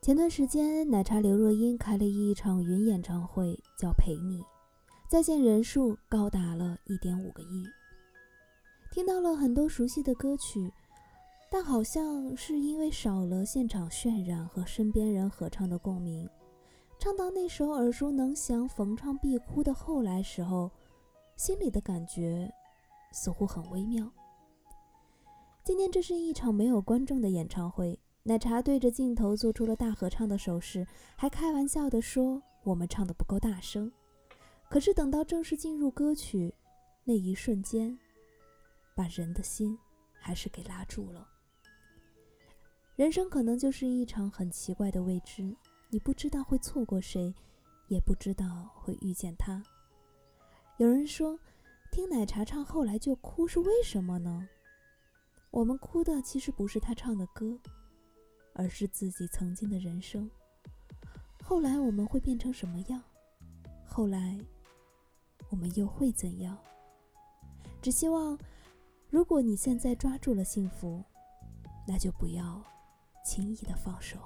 前段时间，奶茶刘若英开了一场云演唱会，叫《陪你》，在线人数高达了一点五个亿。听到了很多熟悉的歌曲，但好像是因为少了现场渲染和身边人合唱的共鸣，唱到那首耳熟能详、逢唱必哭的《后来》时候，心里的感觉似乎很微妙。今天这是一场没有观众的演唱会。奶茶对着镜头做出了大合唱的手势，还开玩笑地说：“我们唱的不够大声。”可是等到正式进入歌曲那一瞬间，把人的心还是给拉住了。人生可能就是一场很奇怪的未知，你不知道会错过谁，也不知道会遇见他。有人说，听奶茶唱后来就哭是为什么呢？我们哭的其实不是他唱的歌。而是自己曾经的人生。后来我们会变成什么样？后来我们又会怎样？只希望，如果你现在抓住了幸福，那就不要轻易的放手。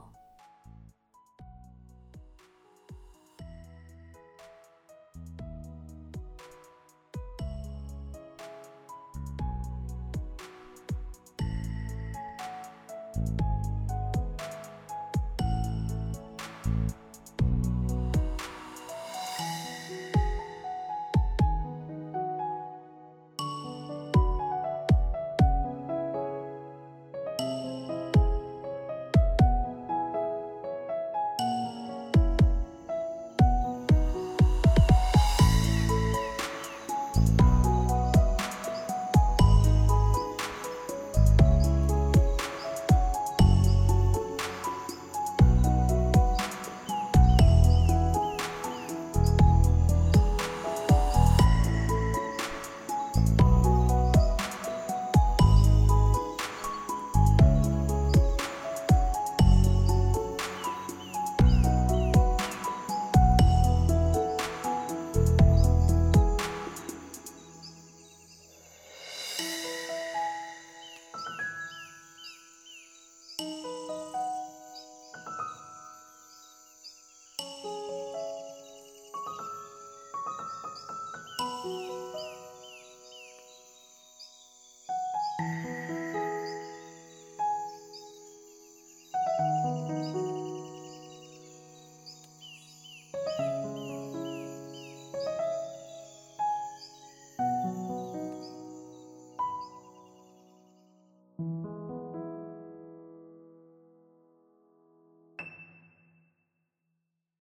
何?